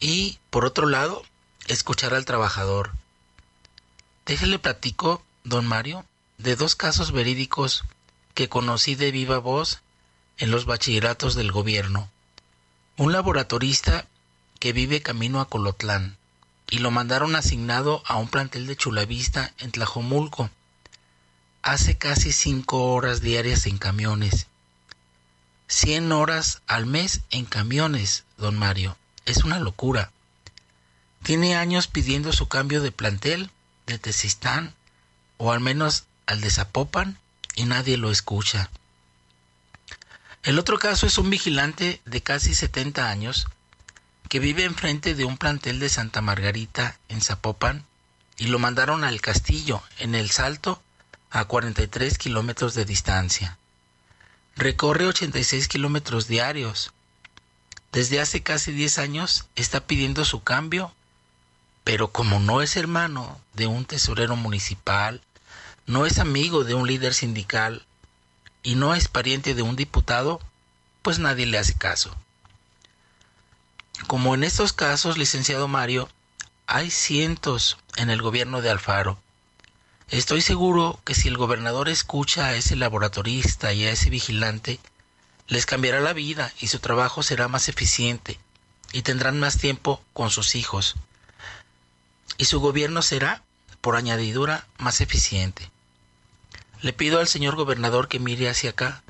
Y, por otro lado, escuchar al trabajador. Déjele platico, don Mario, de dos casos verídicos que conocí de viva voz en los bachilleratos del gobierno. Un laboratorista que vive camino a Colotlán y lo mandaron asignado a un plantel de Chulavista en Tlajomulco. Hace casi cinco horas diarias en camiones. Cien horas al mes en camiones, don Mario. Es una locura. Tiene años pidiendo su cambio de plantel, de Tezistán, o al menos al de Zapopan, y nadie lo escucha. El otro caso es un vigilante de casi 70 años que vive enfrente de un plantel de Santa Margarita en Zapopan y lo mandaron al castillo en el Salto a 43 kilómetros de distancia. Recorre 86 kilómetros diarios. Desde hace casi 10 años está pidiendo su cambio, pero como no es hermano de un tesorero municipal, no es amigo de un líder sindical y no es pariente de un diputado, pues nadie le hace caso. Como en estos casos, licenciado Mario, hay cientos en el gobierno de Alfaro. Estoy seguro que si el gobernador escucha a ese laboratorista y a ese vigilante, les cambiará la vida y su trabajo será más eficiente y tendrán más tiempo con sus hijos. Y su gobierno será, por añadidura, más eficiente. Le pido al señor gobernador que mire hacia acá,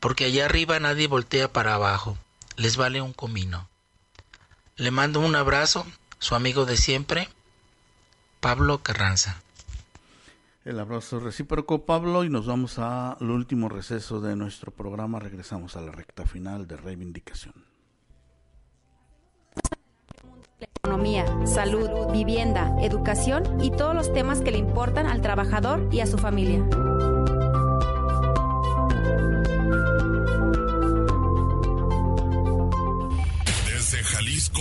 porque allá arriba nadie voltea para abajo, les vale un comino. Le mando un abrazo, su amigo de siempre, Pablo Carranza. El abrazo recíproco, Pablo, y nos vamos al último receso de nuestro programa. Regresamos a la recta final de reivindicación. Economía, salud, vivienda, educación y todos los temas que le importan al trabajador y a su familia.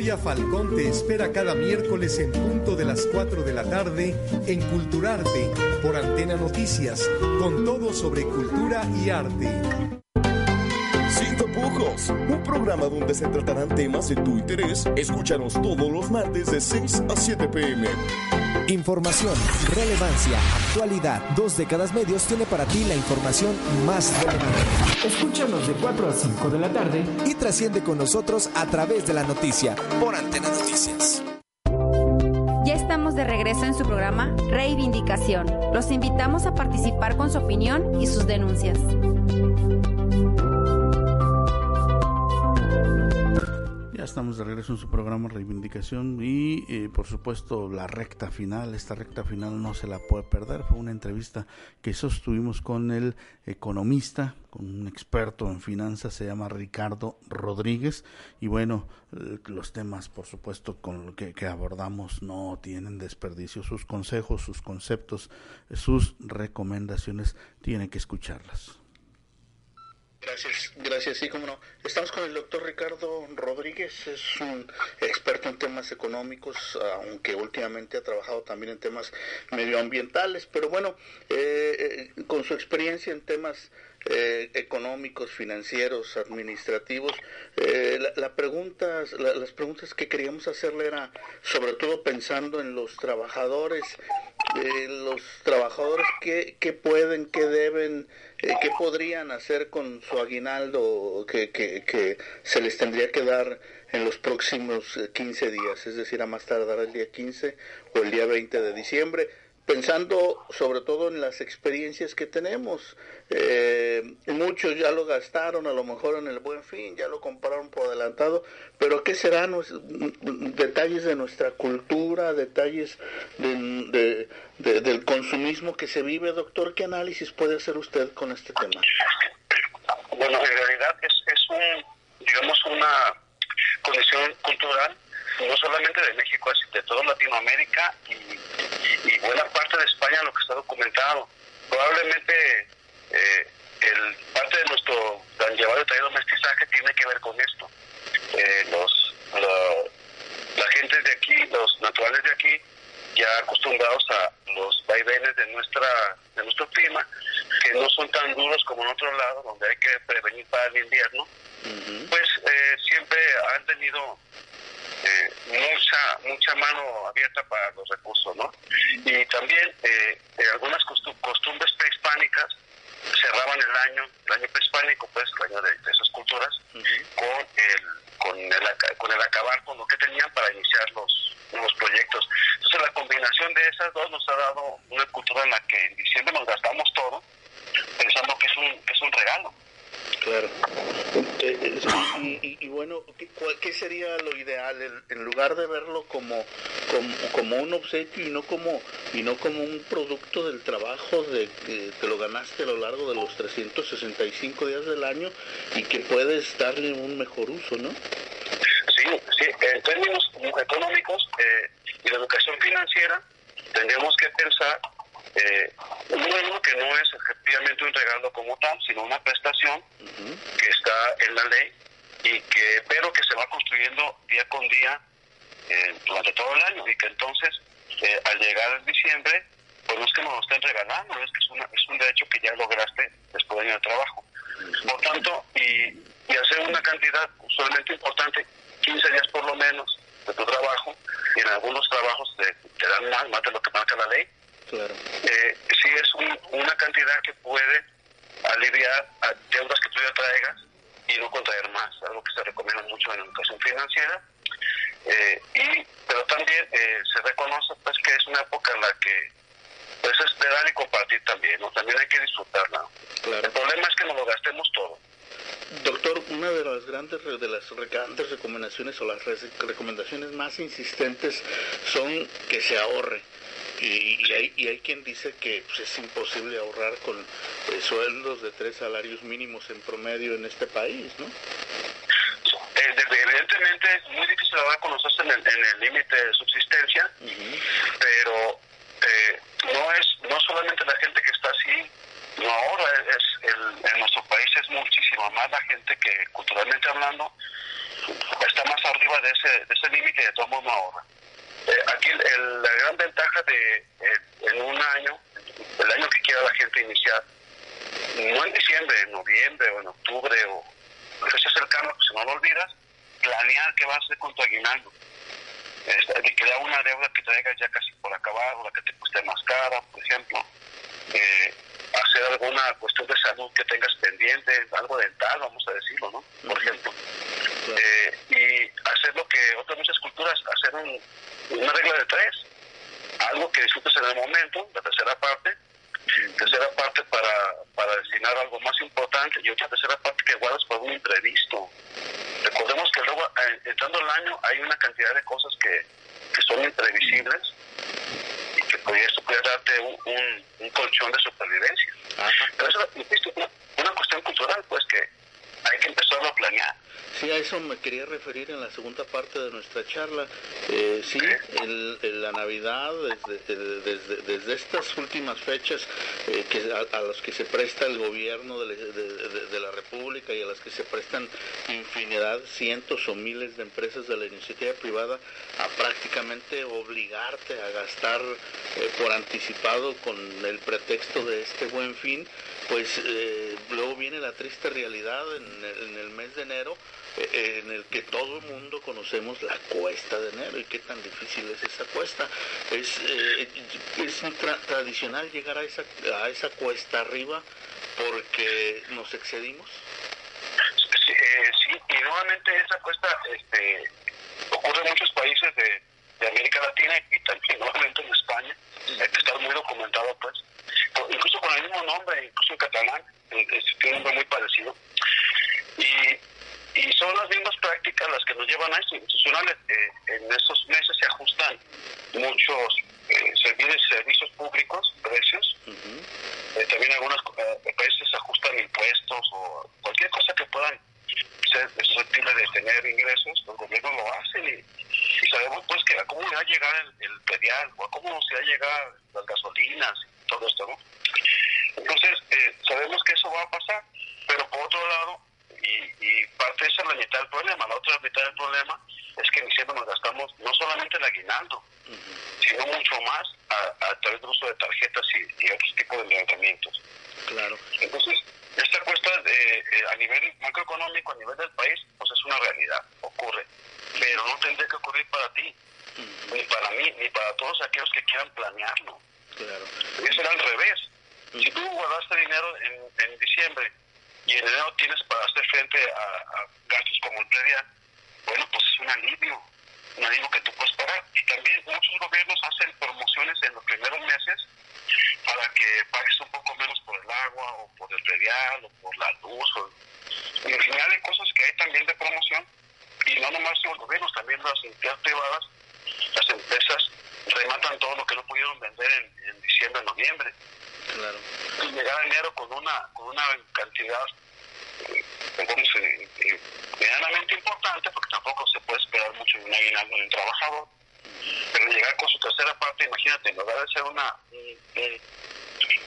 Victoria Falcón te espera cada miércoles en punto de las 4 de la tarde en Culturarte por Antena Noticias, con todo sobre cultura y arte. Sin tapujos, un programa donde se tratarán temas de tu interés. Escúchanos todos los martes de 6 a 7 pm. Información, relevancia, actualidad. Dos décadas medios tiene para ti la información más relevante. Escúchanos de 4 a 5 de la tarde y trasciende con nosotros a través de la noticia por Antena Noticias. Ya estamos de regreso en su programa Reivindicación. Los invitamos a participar con su opinión y sus denuncias. Ya estamos de regreso en su programa Reivindicación y eh, por supuesto la recta final, esta recta final no se la puede perder, fue una entrevista que sostuvimos con el economista, con un experto en finanzas, se llama Ricardo Rodríguez. Y bueno, eh, los temas por supuesto con lo que, que abordamos no tienen desperdicio, sus consejos, sus conceptos, sus recomendaciones, tienen que escucharlas. Gracias, gracias, sí, como no. Estamos con el doctor Ricardo Rodríguez, es un experto en temas económicos, aunque últimamente ha trabajado también en temas medioambientales, pero bueno, eh, eh, con su experiencia en temas eh, económicos, financieros, administrativos. Eh, la, pregunta, las preguntas que queríamos hacerle era, sobre todo pensando en los trabajadores, eh, los trabajadores que, que pueden, que deben, qué podrían hacer con su aguinaldo que, que, se les tendría que dar en los próximos 15 días, es decir, a más tardar el día 15 o el día 20 de diciembre pensando sobre todo en las experiencias que tenemos. Eh, muchos ya lo gastaron, a lo mejor en el buen fin, ya lo compraron por adelantado, pero ¿qué serán detalles de nuestra cultura, detalles de, del consumismo que se vive, doctor? ¿Qué análisis puede hacer usted con este tema? Bueno, en realidad es, es un, digamos, una condición cultural no solamente de México, es de toda Latinoamérica y, buena parte de España lo que está documentado. Probablemente eh, el parte de nuestro tan llevado y traído mestizaje tiene que ver con esto. Eh, los, la, gente de aquí, los naturales de aquí, ya acostumbrados a los vaivenes de nuestra de nuestro clima, que no son tan duros como en otro lado, donde hay que prevenir para el invierno, pues eh, siempre han tenido eh, mucha mucha mano abierta para los recursos, ¿no? Y también eh, algunas costumbres prehispánicas cerraban el año, el año prehispánico, pues el año de, esas culturas, con el con el con el acabar con lo que tenían para iniciar los nuevos proyectos. Entonces la combinación de esas dos nos ha dado una cultura en la que en diciembre nos gastamos todo, pensando que es un, que es un regalo. Claro. Eh, y, bueno, ¿qué, sería lo ideal? En lugar de verlo como como, como un obsequio y no como y no como un producto del trabajo de que te lo ganaste a lo largo de los 365 días del año y que puedes darle un mejor uso, ¿no? Sí, sí, en términos económicos eh, y de educación financiera, tendríamos que pensar, eh, uno, que no es efectivamente un regalo como tal, sino una prestación que está en la ley y que pero que se va construyendo día con día eh, durante todo el año. Y que entonces eh, al llegar en diciembre pues no es que nos lo estén regalando es que es, una, es un derecho que ya lograste después de año de trabajo. Por tanto y, y hacer una cantidad usualmente importante 15 días por lo menos de tu trabajo y en algunos trabajos te, te dan más más de lo que marca la ley claro. eh, sí es un, una cantidad que puede aliviar a deudas que tú ya traigas y no contraer más, algo que se recomienda mucho en educación financiera. Eh, y pero también eh, se reconoce pues que es una época en la que pues es de dar y compartir también, ¿no? También hay que disfrutarla. Claro. El problema es que nos lo gastemos todo. Doctor, una de las grandes de las grandes recomendaciones o las recomendaciones más insistentes son que se ahorre. Y, y, hay, y hay quien dice que pues, es imposible ahorrar con eh, sueldos de tres salarios mínimos en promedio en este país, ¿no? Eh, evidentemente es muy difícil ahora conocerse en el límite de subsistencia, uh -huh. pero eh, no es no solamente la gente que está así, no ahora, es el, en nuestro país es muchísimo más la gente que culturalmente hablando está más arriba de ese, de ese límite y de todo modo ahorra. Eh, aquí el, el, la gran ventaja de eh, en un año, el año que quiera la gente iniciar, no en diciembre, en noviembre o en octubre o fecha cercana, pues si no lo olvidas, planear qué vas a hacer con tu aguinaldo. Este, de crear una deuda que traigas ya casi por acabar o la que te cueste más cara, por ejemplo. Eh, hacer alguna cuestión de salud que tengas pendiente, algo dental, vamos a decirlo, ¿no? Por ejemplo. Eh, y hacer lo que otras muchas culturas, hacer un, una regla de tres, algo que disfrutes en el momento, la tercera parte, tercera parte para, para destinar algo más importante y otra tercera parte que guardas para un imprevisto. Recordemos que luego, eh, entrando el año, hay una cantidad de cosas que, que son imprevisibles y que pues, eso puede darte un, un, un colchón de supervivencia. Ajá. Pero eso es una, una cuestión cultural, pues que hay que empezar a planear. Sí, a eso me quería referir en la segunda parte de nuestra charla. Eh, sí, el, el, la Navidad, desde, desde, desde, estas últimas fechas eh, que a, a las que se presta el gobierno de, de, de, la República y a las que se prestan infinidad, cientos o miles de empresas de la iniciativa privada a prácticamente obligarte a gastar eh, por anticipado con el pretexto de este buen fin, pues eh, luego viene la triste realidad en el, en el mes de enero eh, en el que todo el mundo conocemos la cuesta de enero y qué tan difícil es esa cuesta. Es, eh, es tra tradicional llegar a esa, a esa cuesta arriba porque nos excedimos. Sí, eh, sí y nuevamente esa cuesta este, ocurre en muchos países de, de América Latina y también nuevamente en España, que estar muy documentado pues, incluso con el mismo nombre, incluso en catalán, tiene un nombre muy parecido. Y y son las mismas prácticas las que nos llevan a esto institucionales. Eh, en esos meses se ajustan muchos eh, servicios, servicios públicos, precios. Uh -huh. eh, también algunos eh, países ajustan impuestos o cualquier cosa que puedan ser susceptible de tener ingresos, los gobiernos lo hacen y, y sabemos pues que a cómo va a llegar el, el pedial o a cómo se va a llegar las gasolinas y todo esto, ¿no? Entonces, eh, sabemos que eso va a pasar, pero por otro lado, y, y, parte de esa es la mitad del problema. La otra mitad del problema es que en diciembre nos gastamos no solamente el aguinaldo, uh -huh. sino mucho más a, a, través del uso de tarjetas y, y otros tipos de endeudamientos. Claro. Entonces, esta cuesta de, eh, a nivel macroeconómico, a nivel del país, pues es una realidad, ocurre. Pero no tendría que ocurrir para ti, uh -huh. ni para mí, ni para todos aquellos que quieran planearlo. Claro. Debe ser al revés. Uh -huh. Si tú guardaste dinero en, en diciembre y el tienes para hacer frente a, gastos como el previa, bueno, pues es un alivio, un alivio que tú puedes pagar. Y también muchos gobiernos hacen promociones en los primeros meses para que pagues un poco menos por el agua o por el predial o por la luz. O, y en general hay cosas que hay también de promoción y no nomás los gobiernos, también las entidades privadas, las empresas rematan todo lo que no pudieron vender en, diciembre, en noviembre. Claro. Y llegar a enero con una una cantidad eh, digamos, eh, medianamente importante, porque tampoco se puede esperar mucho de un aguinaldo de un trabajador, pero llegar con su tercera parte, imagínate, en lugar de ser una,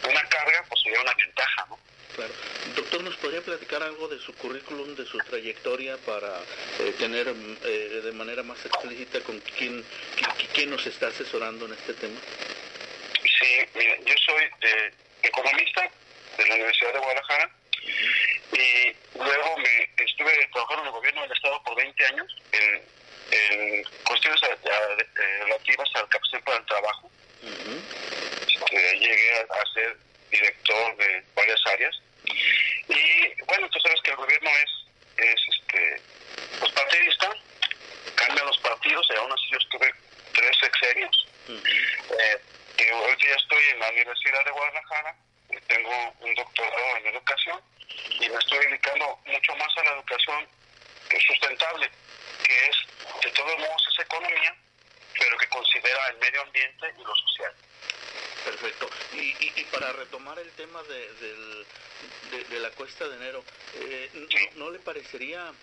una carga, pues sería una ventaja, ¿no? Claro. Doctor, ¿nos podría platicar algo de su currículum, de su trayectoria para eh, tener eh, de manera más explícita con quién, quién, quién, nos está asesorando en este tema? Sí, mira, yo soy eh, economista de la Universidad de Guadalajara y luego me estuve trabajando en el gobierno del Estado por 20 años en, en cuestiones relativas al capacitación para el trabajo. Este, llegué a, a ser director de varias áreas. Y bueno, tú sabes que el gobierno es, es este, pues partidista, cambian los partidos y aún así yo estuve tres sexenios. eh, y ahorita ya estoy en la Universidad de Guadalajara, tengo un doctorado en educación y me estoy dedicando mucho más a la educación sustentable, que es, de todos modos, es economía, pero que considera el medio ambiente y lo social. Perfecto. Y, y, y, para retomar el tema de, del, de, de la cuesta de enero, eh, ¿no, ¿no, le parecería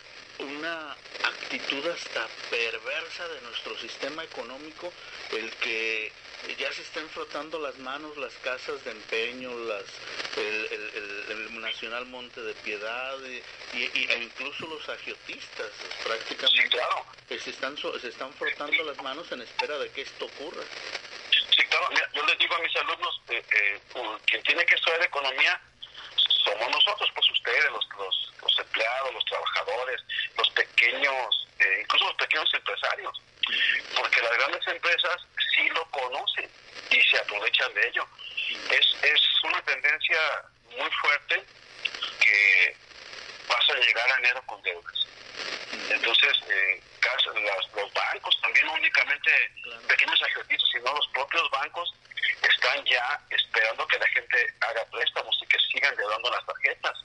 una actitud hasta perversa de nuestro sistema económico el que ya se estén frotando las manos las casas de empeño, las, el, el, el, el Nacional Monte de Piedad y, y, e incluso los agiotistas prácticamente sí, claro. se, están, se están frotando las manos en espera de que esto ocurra. Sí, claro. Mira, yo les digo a mis alumnos, eh, eh, quien tiene que estudiar economía somos nosotros, pues ustedes, los empleados, los trabajadores, los pequeños, eh, incluso los pequeños empresarios, porque las grandes empresas sí lo conocen y se aprovechan de ello. Es, es una tendencia muy fuerte que vas a llegar a enero con deudas. Entonces, eh, los bancos, también no únicamente pequeños agiotistas, sino los propios bancos están ya esperando que la gente haga préstamos y que sigan llevando las tarjetas.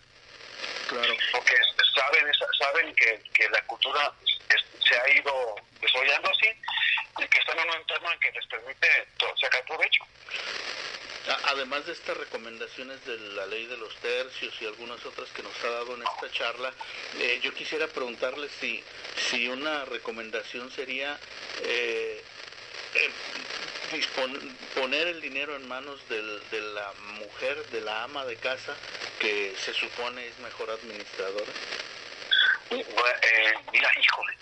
Claro. Porque saben, saben que, que la cultura se ha ido desarrollando así y que están en un entorno en que les permite sacar provecho. Además de estas recomendaciones de la ley de los tercios y algunas otras que nos ha dado en esta charla, eh, yo quisiera preguntarle si, si una recomendación sería eh, eh, poner el dinero en manos de la mujer, de la ama de casa, que se supone es mejor administradora. Bueno, eh, mira, híjole,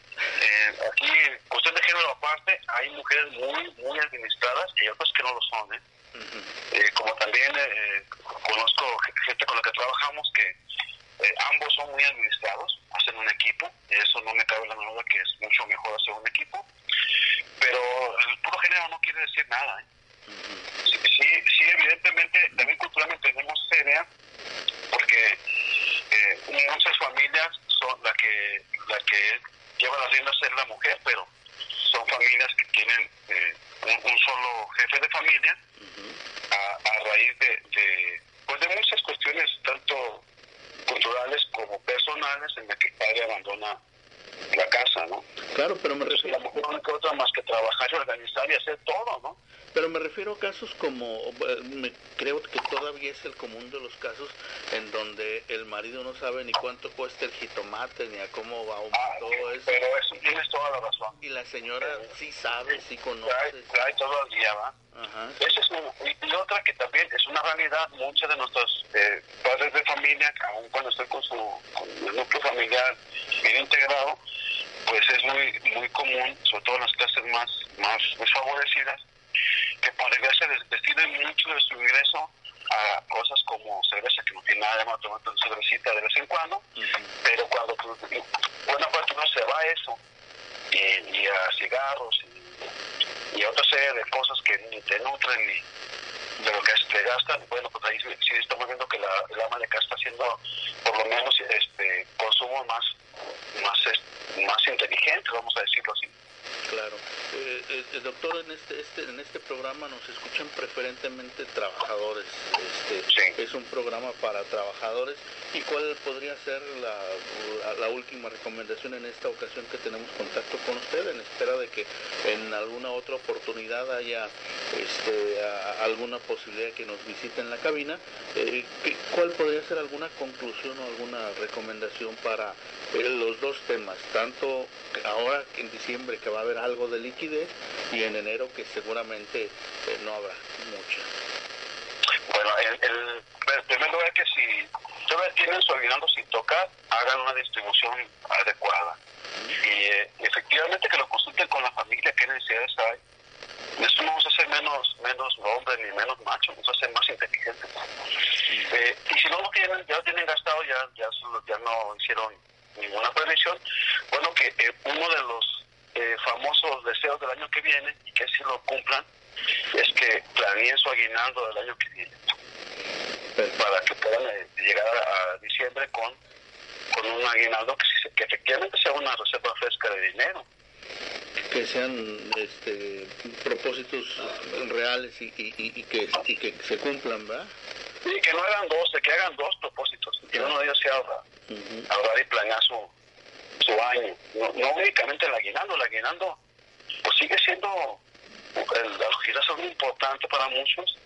eh, aquí, cuestión de género aparte, hay mujeres muy, muy administradas y otras que no lo son, ¿eh? Uh -huh. eh como también eh, conozco gente con la que trabajamos que eh, ambos son muy administrados, hacen un equipo, eso no me cabe la duda que es mucho mejor hacer un equipo, pero el puro género no quiere decir nada. ¿eh? Uh -huh. sí, sí, sí, evidentemente, también culturalmente tenemos esa idea, porque eh, muchas familias son la que, la que lleva las riendas es la mujer, pero son familias que tienen eh, un, un, solo jefe de familia uh -huh. a, a, raíz de, de, pues de muchas cuestiones, tanto culturales como personales, en la que el padre abandona la casa, ¿no? Claro, pero me refiero... La mujer no que otra más que trabajar y organizar y hacer todo, ¿no? Pero me refiero a casos como, me, creo que todavía es el común de los casos en donde el marido no sabe ni cuánto cuesta el jitomate, ni a cómo va ah, todo eso. Pero eso tienes toda la razón. Y la señora eh, sí sabe, sí conoce. Trae todo el día, ¿va? Ajá. Esa es y otra que también es una realidad, muchos de nuestros eh, padres de familia, aun cuando estén con su con el núcleo familiar bien integrado, pues es muy muy común, sobre todo en las clases más, más desfavorecidas, que por desgracia destinen mucho de su ingreso a cosas como cerveza, que no tiene nada de malo tomar una cervecita de vez en cuando, uh -huh. pero cuando buena parte no se va a eso, y, y a cigarros, y, y, a otra serie de cosas que ni te nutren ni de lo que te gastan, bueno, pues ahí sí estamos viendo que la, el ama de casa está haciendo por lo menos este consumo más, más, más inteligente, vamos a decirlo así. Claro. Eh, eh, doctor, en este, este, en este programa nos escuchan preferentemente trabajadores. Este, sí. Es un programa para trabajadores. ¿Y cuál podría ser la, la, la, última recomendación en esta ocasión que tenemos contacto con usted en espera de que en alguna otra oportunidad haya este, alguna posibilidad que nos visiten la cabina, eh, ¿cuál podría ser alguna conclusión o alguna recomendación para eh, los dos temas? Tanto ahora en diciembre que va a haber algo de liquidez y en enero que seguramente eh, no habrá mucha. Bueno, el, el, primer lugar que si todavía tienen su aguinaldo sin tocar, hagan una distribución adecuada. Y efectivamente que lo consulten con la familia, qué necesidades hay eso no nos hace menos menos hombres ni menos machos, nos hace más inteligentes. Eh, y si no lo tienen, ya lo tienen gastado, ya, ya, ya no hicieron ninguna previsión, bueno, que eh, uno de los eh, famosos deseos del año que viene, y que si lo cumplan, es que planeen su aguinaldo del año que viene, para que puedan llegar a, diciembre con, con un aguinaldo que, que efectivamente sea una reserva fresca de dinero. Que sean este, propósitos reales y, y, que, y que se cumplan, ¿verdad? Y que no hagan dos, que hagan dos propósitos, que uno de ellos sea ahorrar, ahorrar y planear su, su año. No, no únicamente el aguinaldo, el aguinaldo pues sigue siendo el, la muy importante para muchos,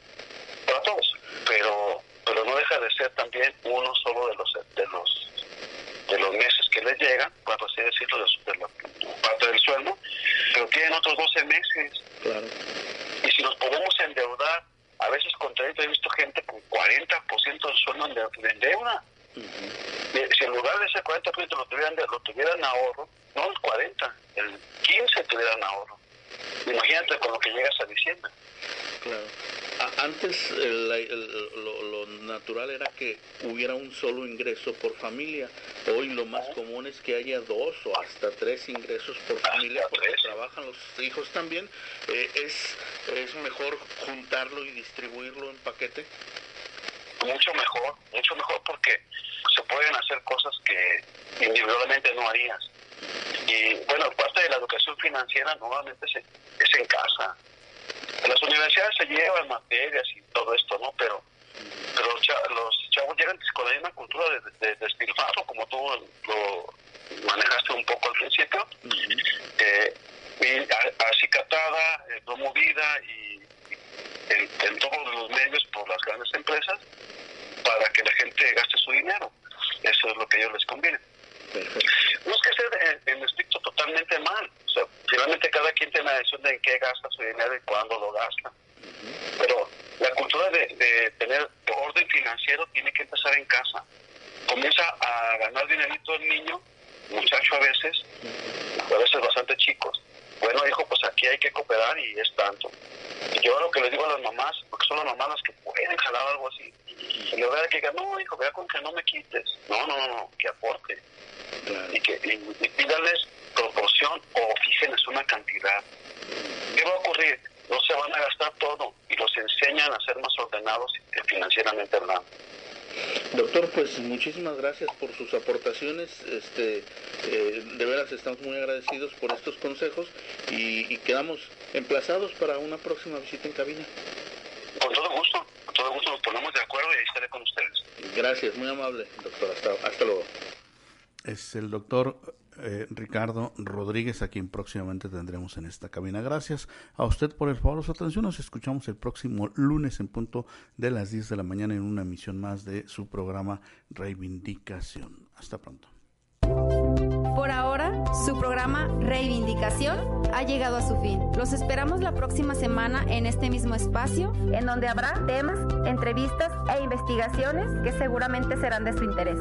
para todos, pero pero no deja de ser también uno solo de los de los de los meses que les llegan, para así decirlo, de, la parte del sueldo, pero tienen otros 12 meses. Claro. Y si nos podemos endeudar, a veces contra he visto gente con 40% del sueldo en deuda. Si en lugar de ese 40% lo tuvieran, lo tuvieran ahorro, no el 40, el 15 tuvieran ahorro. Imagínate con lo que llegas a diciembre. Claro. Antes lo, natural era que hubiera un solo ingreso por familia. Hoy lo más común es que haya dos o hasta tres ingresos por familia porque trabajan los hijos también. Eh, es, ¿Es mejor juntarlo y distribuirlo en paquete? Mucho mejor, mucho mejor porque se pueden hacer cosas que individualmente no harías. Y bueno, parte de la educación financiera nuevamente es en casa las universidades se llevan materias y todo esto, ¿no? Pero, pero los chavos llegan con la misma cultura de, de, como tú lo manejaste un poco al principio, eh, y acicatada, eh, promovida y en, todos los medios por las grandes empresas que la gente gaste su dinero. Eso es lo que a ellos les conviene. No es que sea en, estricto totalmente mal. O sea, finalmente cada quien tiene la decisión de en qué gasta su dinero y cuándo lo gasta. Pero la cultura de, tener orden financiero tiene que empezar en casa. Comienza a ganar dinerito el niño, muchacho a veces, a veces bastante chicos. Bueno, hijo, pues aquí hay que cooperar y es tanto. Y yo lo que le digo a las mamás, porque son las mamás las que pueden jalar algo así, y le voy a que diga, no, hijo, vea con que no me quites. No, no, no, que aporte y que y, pídales proporción o fíjenles una cantidad. ¿Qué va a ocurrir? No se van a gastar todo y los enseñan a ser más ordenados financieramente hablando. Doctor, pues muchísimas gracias por sus aportaciones. Este, eh, de veras estamos muy agradecidos por estos consejos y, y, quedamos emplazados para una próxima visita en cabina. Con todo gusto, con todo gusto nos ponemos de acuerdo y ahí estaré con ustedes. Gracias, muy amable, doctor. Hasta, hasta luego es el doctor eh, Ricardo Rodríguez, a quien próximamente tendremos en esta cabina. Gracias a usted por el favor de su atención. Nos escuchamos el próximo lunes en punto de las 10 de la mañana en una emisión más de su programa Reivindicación. Hasta pronto. Por ahora, su programa Reivindicación ha llegado a su fin. Los esperamos la próxima semana en este mismo espacio, en donde habrá temas, entrevistas e investigaciones que seguramente serán de su interés.